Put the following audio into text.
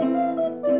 Música